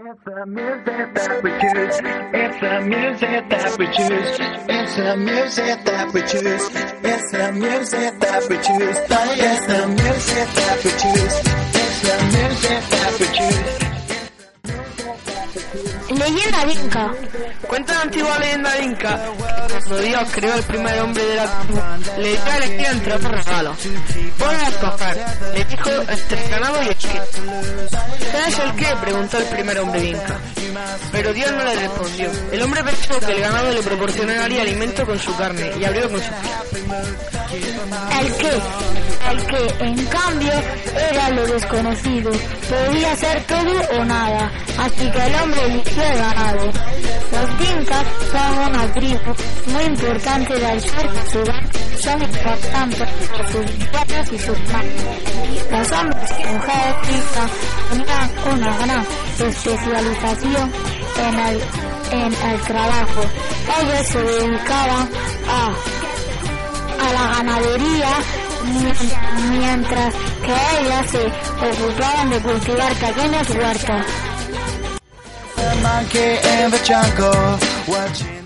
It's the music that we choose. It's the music that we choose. It's the music that we choose. It's the music that we choose. It's the Leyenda Inca. Cuenta la antigua leyenda inca cuando Dios creó el primer hombre de la le dio a elegir entre otros regalos. Ponle a escoger, le dijo entre el ganado y el qué. ¿Qué es el qué? preguntó el primer hombre inca. Pero Dios no le respondió. El hombre pensó que el ganado le proporcionaría alimento con su carne y abrió con su. El que, el que en cambio era lo desconocido, podía ser todo o nada, así que el hombre eligió el ganado. Los Dinkas son una tribu muy importante del sur de son importantes por sus tierras y sus manos. Los hombres y mujeres Dinkas tenían una gran especialización en el, en el trabajo. Ellos se dedicaban a a la ganadería mien- mientras que ellas se ocupaban de cultivar pequeños huertos. The monkey in the jungle watching.